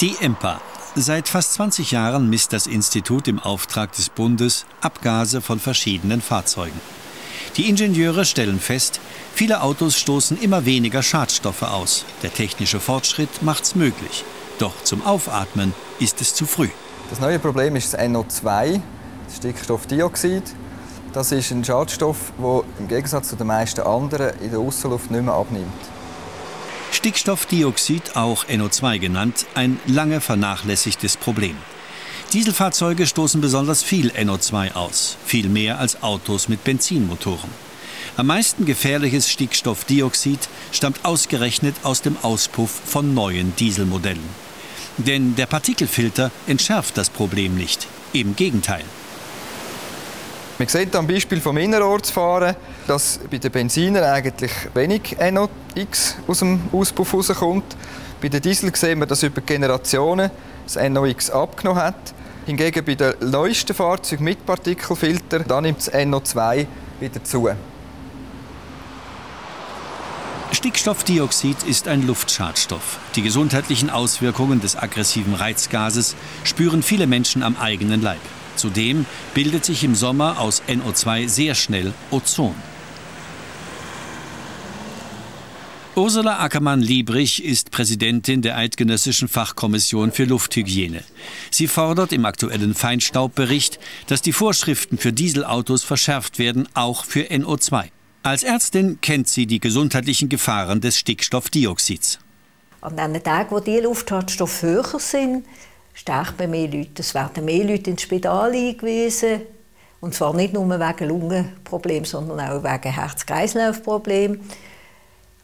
Die EMPA. Seit fast 20 Jahren misst das Institut im Auftrag des Bundes Abgase von verschiedenen Fahrzeugen. Die Ingenieure stellen fest, viele Autos stoßen immer weniger Schadstoffe aus. Der technische Fortschritt macht's möglich. Doch zum Aufatmen ist es zu früh. Das neue Problem ist das NO2, das Stickstoffdioxid. Das ist ein Schadstoff, der im Gegensatz zu den meisten anderen in der Außenluft nicht mehr abnimmt. Stickstoffdioxid, auch NO2 genannt, ein lange vernachlässigtes Problem. Dieselfahrzeuge stoßen besonders viel NO2 aus, viel mehr als Autos mit Benzinmotoren. Am meisten gefährliches Stickstoffdioxid stammt ausgerechnet aus dem Auspuff von neuen Dieselmodellen. Denn der Partikelfilter entschärft das Problem nicht. Im Gegenteil. Man sieht am Beispiel vom Innerortsfahren, dass bei den Benzinern eigentlich wenig NOx aus dem Auspuff rauskommt. Bei den Diesel sehen wir, dass über Generationen das NOx abgenommen hat. Hingegen bei den neuesten Fahrzeugen mit Partikelfilter, da nimmt das NO2 wieder zu. Stickstoffdioxid ist ein Luftschadstoff. Die gesundheitlichen Auswirkungen des aggressiven Reizgases spüren viele Menschen am eigenen Leib. Zudem bildet sich im Sommer aus NO2 sehr schnell Ozon. Ursula Ackermann-Liebrich ist Präsidentin der Eidgenössischen Fachkommission für Lufthygiene. Sie fordert im aktuellen Feinstaubbericht, dass die Vorschriften für Dieselautos verschärft werden, auch für NO2. Als Ärztin kennt sie die gesundheitlichen Gefahren des Stickstoffdioxids. An den Tagen, wo die Luftschadstoffe höher sind, sterben mehr Leute. Es werden mehr Leute ins Spital eingewiesen. Und zwar nicht nur wegen Lungenproblemen, sondern auch wegen Herz-Kreislauf-Problemen.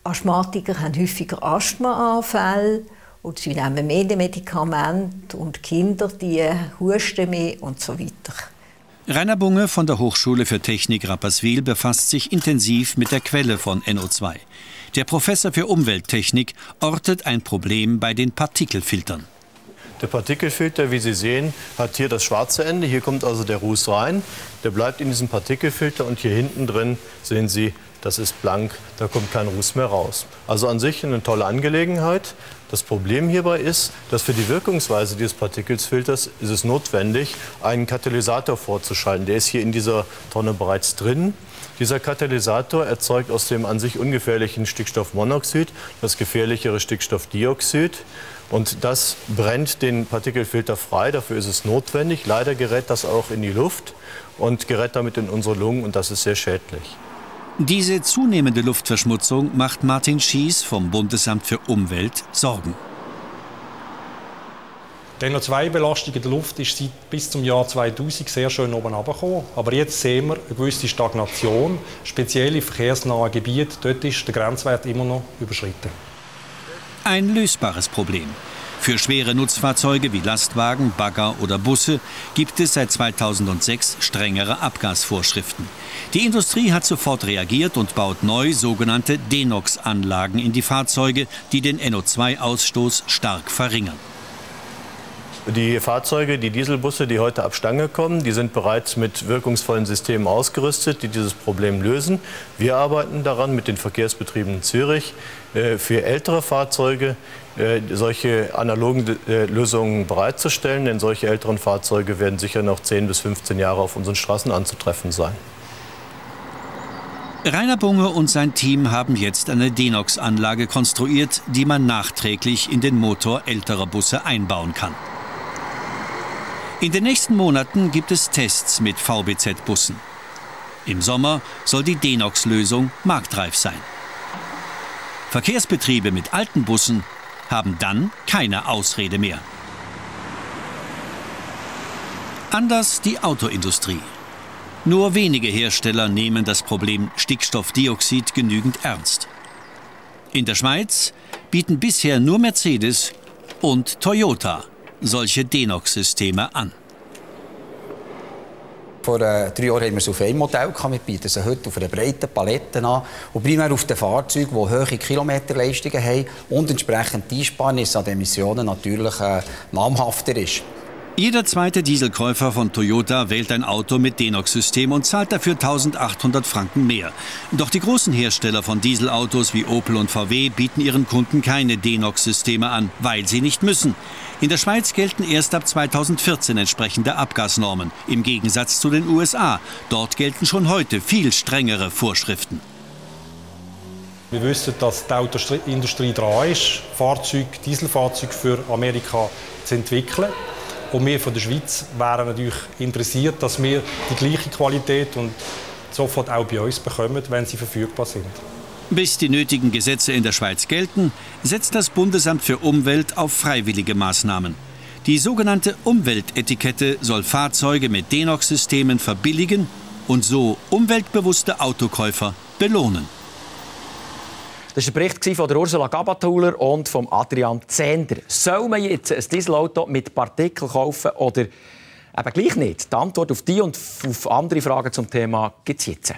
Asthmatiker haben häufiger Asthmaanfälle und sie nehmen mehr Medikamente und Kinder die husten mehr und so weiter. Rainer Bunge von der Hochschule für Technik Rapperswil befasst sich intensiv mit der Quelle von NO2. Der Professor für Umwelttechnik ortet ein Problem bei den Partikelfiltern. Der Partikelfilter, wie Sie sehen, hat hier das schwarze Ende. Hier kommt also der Ruß rein. Der bleibt in diesem Partikelfilter und hier hinten drin sehen Sie, das ist blank, da kommt kein Ruß mehr raus. Also an sich eine tolle Angelegenheit. Das Problem hierbei ist, dass für die Wirkungsweise dieses Partikelfilters ist es notwendig, einen Katalysator vorzuschalten. Der ist hier in dieser Tonne bereits drin. Dieser Katalysator erzeugt aus dem an sich ungefährlichen Stickstoffmonoxid das gefährlichere Stickstoffdioxid. Und das brennt den Partikelfilter frei. Dafür ist es notwendig. Leider gerät das auch in die Luft und gerät damit in unsere Lungen. Und das ist sehr schädlich. Diese zunehmende Luftverschmutzung macht Martin Schies vom Bundesamt für Umwelt Sorgen. Die NO2-Belastung in der Luft ist seit bis zum Jahr 2000 sehr schön oben runtergekommen. Aber jetzt sehen wir eine gewisse Stagnation. Speziell in verkehrsnahen Gebieten, dort ist der Grenzwert immer noch überschritten. Ein lösbares Problem. Für schwere Nutzfahrzeuge wie Lastwagen, Bagger oder Busse gibt es seit 2006 strengere Abgasvorschriften. Die Industrie hat sofort reagiert und baut neu sogenannte Denox-Anlagen in die Fahrzeuge, die den NO2-Ausstoß stark verringern. Die Fahrzeuge, die Dieselbusse, die heute ab Stange kommen, die sind bereits mit wirkungsvollen Systemen ausgerüstet, die dieses Problem lösen. Wir arbeiten daran mit den Verkehrsbetrieben in Zürich, äh, für ältere Fahrzeuge äh, solche analogen äh, Lösungen bereitzustellen. Denn solche älteren Fahrzeuge werden sicher noch 10 bis 15 Jahre auf unseren Straßen anzutreffen sein. Rainer Bunge und sein Team haben jetzt eine Denox-Anlage konstruiert, die man nachträglich in den Motor älterer Busse einbauen kann. In den nächsten Monaten gibt es Tests mit VBZ-Bussen. Im Sommer soll die Denox-Lösung marktreif sein. Verkehrsbetriebe mit alten Bussen haben dann keine Ausrede mehr. Anders die Autoindustrie. Nur wenige Hersteller nehmen das Problem Stickstoffdioxid genügend ernst. In der Schweiz bieten bisher nur Mercedes und Toyota solche Denox-Systeme an. Vor äh, drei Jahren haben wir es auf einem Modell gehabt. Wir bieten sie heute auf einer breiten Palette an. Und primär auf den Fahrzeugen, die hohe Kilometerleistungen haben und entsprechend die Einsparnis an Emissionen natürlich äh, namhafter ist. Jeder zweite Dieselkäufer von Toyota wählt ein Auto mit Denox-System und zahlt dafür 1800 Franken mehr. Doch die großen Hersteller von Dieselautos wie Opel und VW bieten ihren Kunden keine Denox-Systeme an, weil sie nicht müssen. In der Schweiz gelten erst ab 2014 entsprechende Abgasnormen, im Gegensatz zu den USA. Dort gelten schon heute viel strengere Vorschriften. Wir wissen, dass die Autoindustrie dran ist, Fahrzeug, Dieselfahrzeuge für Amerika zu entwickeln. Und wir von der Schweiz wären natürlich interessiert, dass wir die gleiche Qualität und sofort auch bei uns bekommen, wenn sie verfügbar sind. Bis die nötigen Gesetze in der Schweiz gelten, setzt das Bundesamt für Umwelt auf freiwillige Maßnahmen. Die sogenannte Umweltetikette soll Fahrzeuge mit Denox-Systemen verbilligen und so umweltbewusste Autokäufer belohnen. Das war der Bericht von der Ursula Gabatuller und von Adrian Zender. Soll man jetzt ein Dieselauto mit Partikeln kaufen oder eben gleich nicht? Die Antwort auf die und auf andere Fragen zum Thema gibt es jetzt.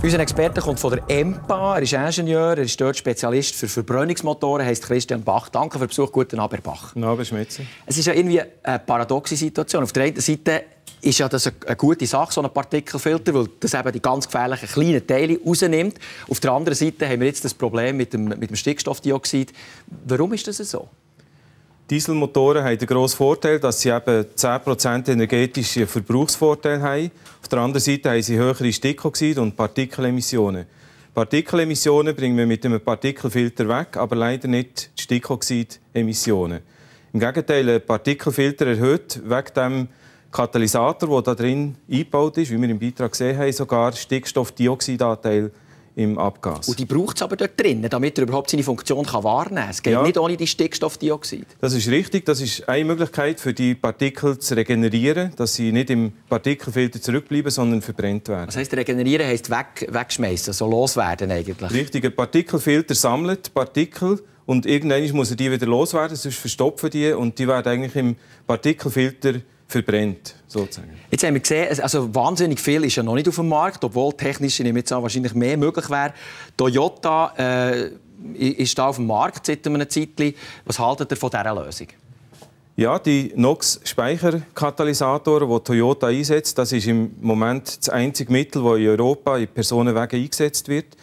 Unser Experte kommt von der EMPA. Er ist Ingenieur, er ist dort Spezialist für Verbrennungsmotoren, heißt Christian Bach. Danke für den Besuch. Guten Abend, Bach. Guten Abend, Schmitzer. Es ist ja irgendwie eine paradoxe Situation. Auf der einen Seite ist ja das eine gute Sache, so ein Partikelfilter, weil das eben die ganz gefährlichen kleinen Teile rausnimmt. Auf der anderen Seite haben wir jetzt das Problem mit dem, mit dem Stickstoffdioxid. Warum ist das so? Dieselmotoren haben den grossen Vorteil, dass sie eben 10% energetischen Verbrauchsvorteil haben. Auf der anderen Seite haben sie höhere Stickoxid- und Partikelemissionen. Partikelemissionen bringen wir mit einem Partikelfilter weg, aber leider nicht die Stickoxidemissionen. Im Gegenteil, ein Partikelfilter erhöht wegen dem Katalysator, der da drin eingebaut ist, wie wir im Beitrag gesehen haben, sogar Stickstoffdioxidanteil im Abgas. Und die braucht es aber dort drin, damit er überhaupt seine Funktion kann wahrnehmen kann. Es geht ja. nicht ohne die Stickstoffdioxid. Das ist richtig. Das ist eine Möglichkeit, für die Partikel zu regenerieren, dass sie nicht im Partikelfilter zurückbleiben, sondern verbrennt werden. Das heisst, regenerieren heisst weg, wegschmeißen, so loswerden eigentlich. Richtig. Ein Partikelfilter sammelt Partikel und irgendwann muss er die wieder loswerden, sonst verstopfen die und die werden eigentlich im Partikelfilter verbrennt. Sozusagen. Jetzt haben wir gesehen, also wahnsinnig viel ist ja noch nicht auf dem Markt, obwohl technisch ich jetzt wahrscheinlich mehr möglich wäre. Toyota äh, ist da auf dem Markt seit einem Zeitchen. Was haltet ihr von dieser Lösung? Ja, die NOx-Speicherkatalysatoren, die Toyota einsetzt, das ist im Moment das einzige Mittel, das in Europa in Personenwagen eingesetzt wird.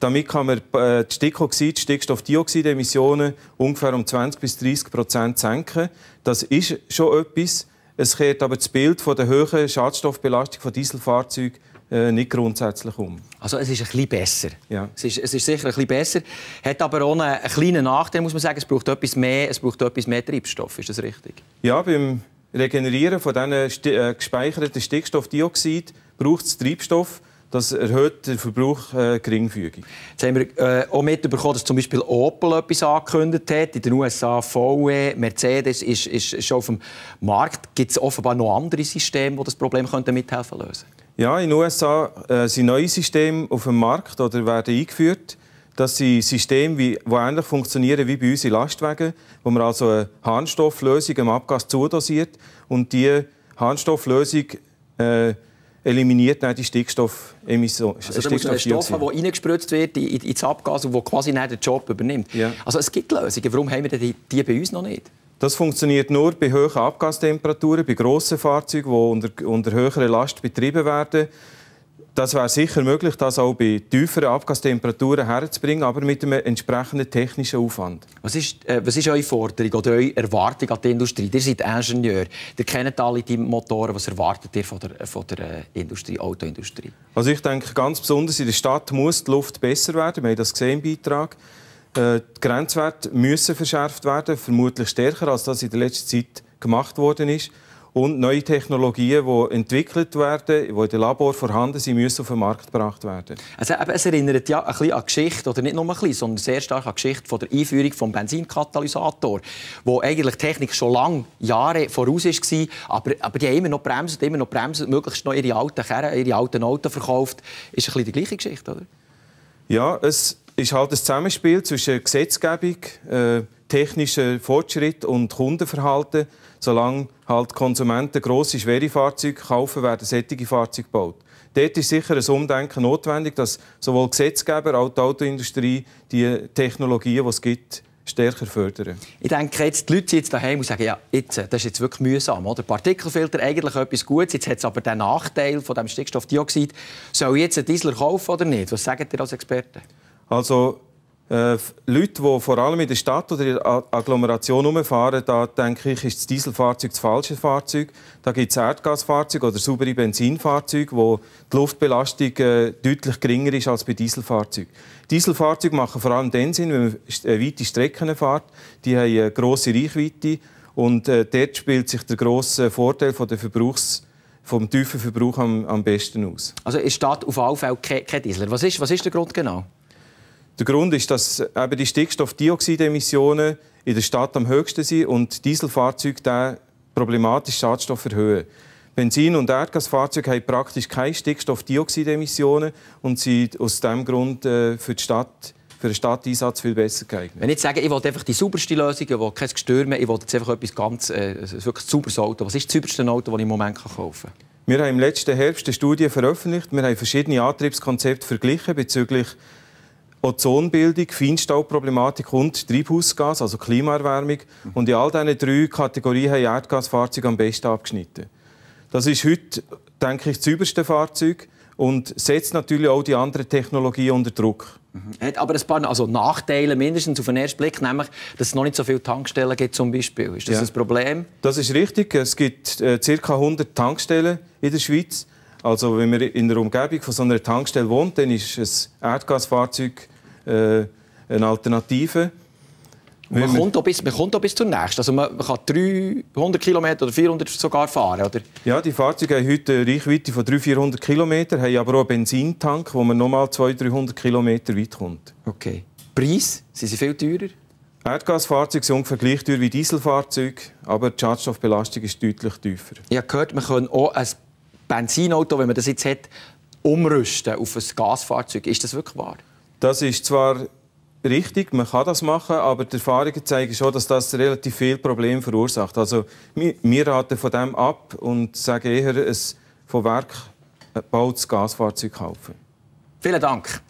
Damit kann man äh, die Stickoxid-, Stickstoffdioxidemissionen ungefähr um 20 bis 30 Prozent senken. Das ist schon etwas. Es kehrt aber das Bild von der hohen Schadstoffbelastung von Dieselfahrzeugen äh, nicht grundsätzlich um. Also es ist ein bisschen besser. Ja. Es, ist, es ist sicher ein bisschen besser. Hat aber auch einen, einen kleinen Nachteil, muss man sagen. Es braucht etwas mehr, es braucht etwas mehr Treibstoff. Ist das richtig? Ja, beim Regenerieren von diesen äh, gespeicherten Stickstoffdioxid braucht es Treibstoff. Das erhöht den Verbrauch äh, geringfügig. Jetzt haben wir äh, auch mitbekommen, dass zum Beispiel Opel etwas angekündigt hat. In den USA VW, Mercedes ist, ist schon auf dem Markt. Gibt es offenbar noch andere Systeme, die das Problem könnten mithelfen lösen Ja, in den USA äh, sind neue Systeme auf dem Markt oder werden eingeführt. Das sind Systeme, die ähnlich funktionieren wie bei uns in Lastwagen, wo man also eine Harnstofflösung im Abgas zudosiert und diese Harnstofflösung äh, eliminiert dann die Stickstoffemission. Also da muss ein Stoff, der reingespritzt wird ins Abgas und der quasi den Job übernimmt. Ja. Also es gibt Lösungen. Warum haben wir die, die bei uns noch nicht? Das funktioniert nur bei hohen Abgastemperaturen, bei grossen Fahrzeugen, die unter, unter höherer Last betrieben werden. Das wäre sicher möglich, das auch bei tieferen Abgastemperaturen herzubringen, aber mit einem entsprechenden technischen Aufwand. Was ist, äh, was ist eure Forderung oder eure Erwartung an die Industrie? Ihr seid Ingenieur, ihr kennt alle die Motoren. Was erwartet ihr von der, von der äh, Industrie, Autoindustrie? Also ich denke, ganz besonders in der Stadt muss die Luft besser werden. Wir haben das gesehen im Beitrag. Äh, die Grenzwerte müssen verschärft werden, vermutlich stärker, als das in der letzten Zeit gemacht worden ist und neue Technologien, die entwickelt werden, die in den Labor vorhanden sind, müssen auf den Markt gebracht werden. Also, es erinnert ja ein bisschen an die Geschichte, oder nicht nur ein bisschen, sondern sehr stark an die Geschichte von der Einführung des Benzinkatalysator, wo eigentlich Technik schon lange, Jahre voraus war, aber, aber die haben immer noch bremsen, immer noch bremsen, möglichst noch ihre alten Kerren, ihre alten Autos verkauft. Ist ein bisschen die gleiche Geschichte, oder? Ja, es ist halt ein Zusammenspiel zwischen Gesetzgebung, äh, technischen Fortschritt und Kundenverhalten. Solange halt Konsumenten grosse, schwere Fahrzeuge kaufen, werden solche Fahrzeuge gebaut. Dort ist sicher ein Umdenken notwendig, dass sowohl Gesetzgeber als auch die Autoindustrie die Technologien, die es gibt, stärker fördern. Ich denke, jetzt, die Leute jetzt daheim und sagen, ja, jetzt, das ist jetzt wirklich mühsam. Oder? Partikelfilter eigentlich etwas Gutes, jetzt hat es aber den Nachteil von dem Stickstoffdioxid. Soll ich jetzt einen Diesel kaufen oder nicht? Was sagt ihr als Experte? Also äh, Leute, die vor allem in der Stadt oder in der Agglomeration herumfahren, da denke ich, ist das Dieselfahrzeug das falsche Fahrzeug. Da gibt es Erdgasfahrzeuge oder saubere Benzinfahrzeuge, wo die Luftbelastung äh, deutlich geringer ist als bei Dieselfahrzeugen. Dieselfahrzeuge machen vor allem den Sinn, wenn man äh, weite Strecken fährt. Die haben eine grosse Reichweite und äh, dort spielt sich der grosse Vorteil von der Verbrauchs vom tiefen Verbrauch am, am besten aus. Also der Stadt auf alle Fälle kein Diesel. Was ist, was ist der Grund genau? Der Grund ist, dass eben die Stickstoffdioxidemissionen in der Stadt am höchsten sind und Dieselfahrzeuge den problematischen Schadstoff erhöhen. Benzin- und Erdgasfahrzeuge haben praktisch keine Stickstoffdioxidemissionen und sind aus diesem Grund äh, für, die Stadt, für den Stadteinsatz viel besser geeignet. Wenn ich sage, ich will einfach die sauberste Lösung, ich will kein Gestür mehr, ich will jetzt einfach etwas ganz äh, wirklich sauberes Auto. Was ist das sauberste Auto, das ich im Moment kaufen kann? Wir haben im letzten Herbst eine Studie veröffentlicht. Wir haben verschiedene Antriebskonzepte verglichen bezüglich Ozonbildung, Feinstaubproblematik und Treibhausgas, also Klimaerwärmung. Und in all diesen drei Kategorien haben Erdgasfahrzeuge am besten abgeschnitten. Das ist heute, denke ich, das überste Fahrzeug und setzt natürlich auch die anderen Technologien unter Druck. Mhm. Hat aber ein paar also Nachteile, mindestens auf den ersten Blick, nämlich, dass es noch nicht so viele Tankstellen gibt zum Beispiel. Ist das ja. ein Problem? Das ist richtig. Es gibt äh, ca. 100 Tankstellen in der Schweiz. Also wenn man in der Umgebung von so einer Tankstelle wohnt, dann ist ein Erdgasfahrzeug äh, eine Alternative. Man kommt, auch bis, man kommt auch bis zur nächsten. Also man kann 300 km oder 400 sogar fahren, oder? Ja, die Fahrzeuge haben heute eine Reichweite von 300-400 km, haben aber auch einen Benzintank, wo man nochmal 200-300 km weit kommt. Okay. Preis? Sind sie viel teurer? Erdgasfahrzeuge sind ungefähr gleich teuer wie Dieselfahrzeuge, aber die Schadstoffbelastung ist deutlich tiefer. Ich habe gehört, man kann auch ein Benzinauto, wenn man das jetzt hat, umrüsten auf ein Gasfahrzeug. Ist das wirklich wahr? Das ist zwar richtig, man kann das machen, aber die Erfahrungen zeigen schon, dass das relativ viele Probleme verursacht. Also wir raten von dem ab und sagen eher, ein von Werk gebautes Gasfahrzeug kaufen. Vielen Dank.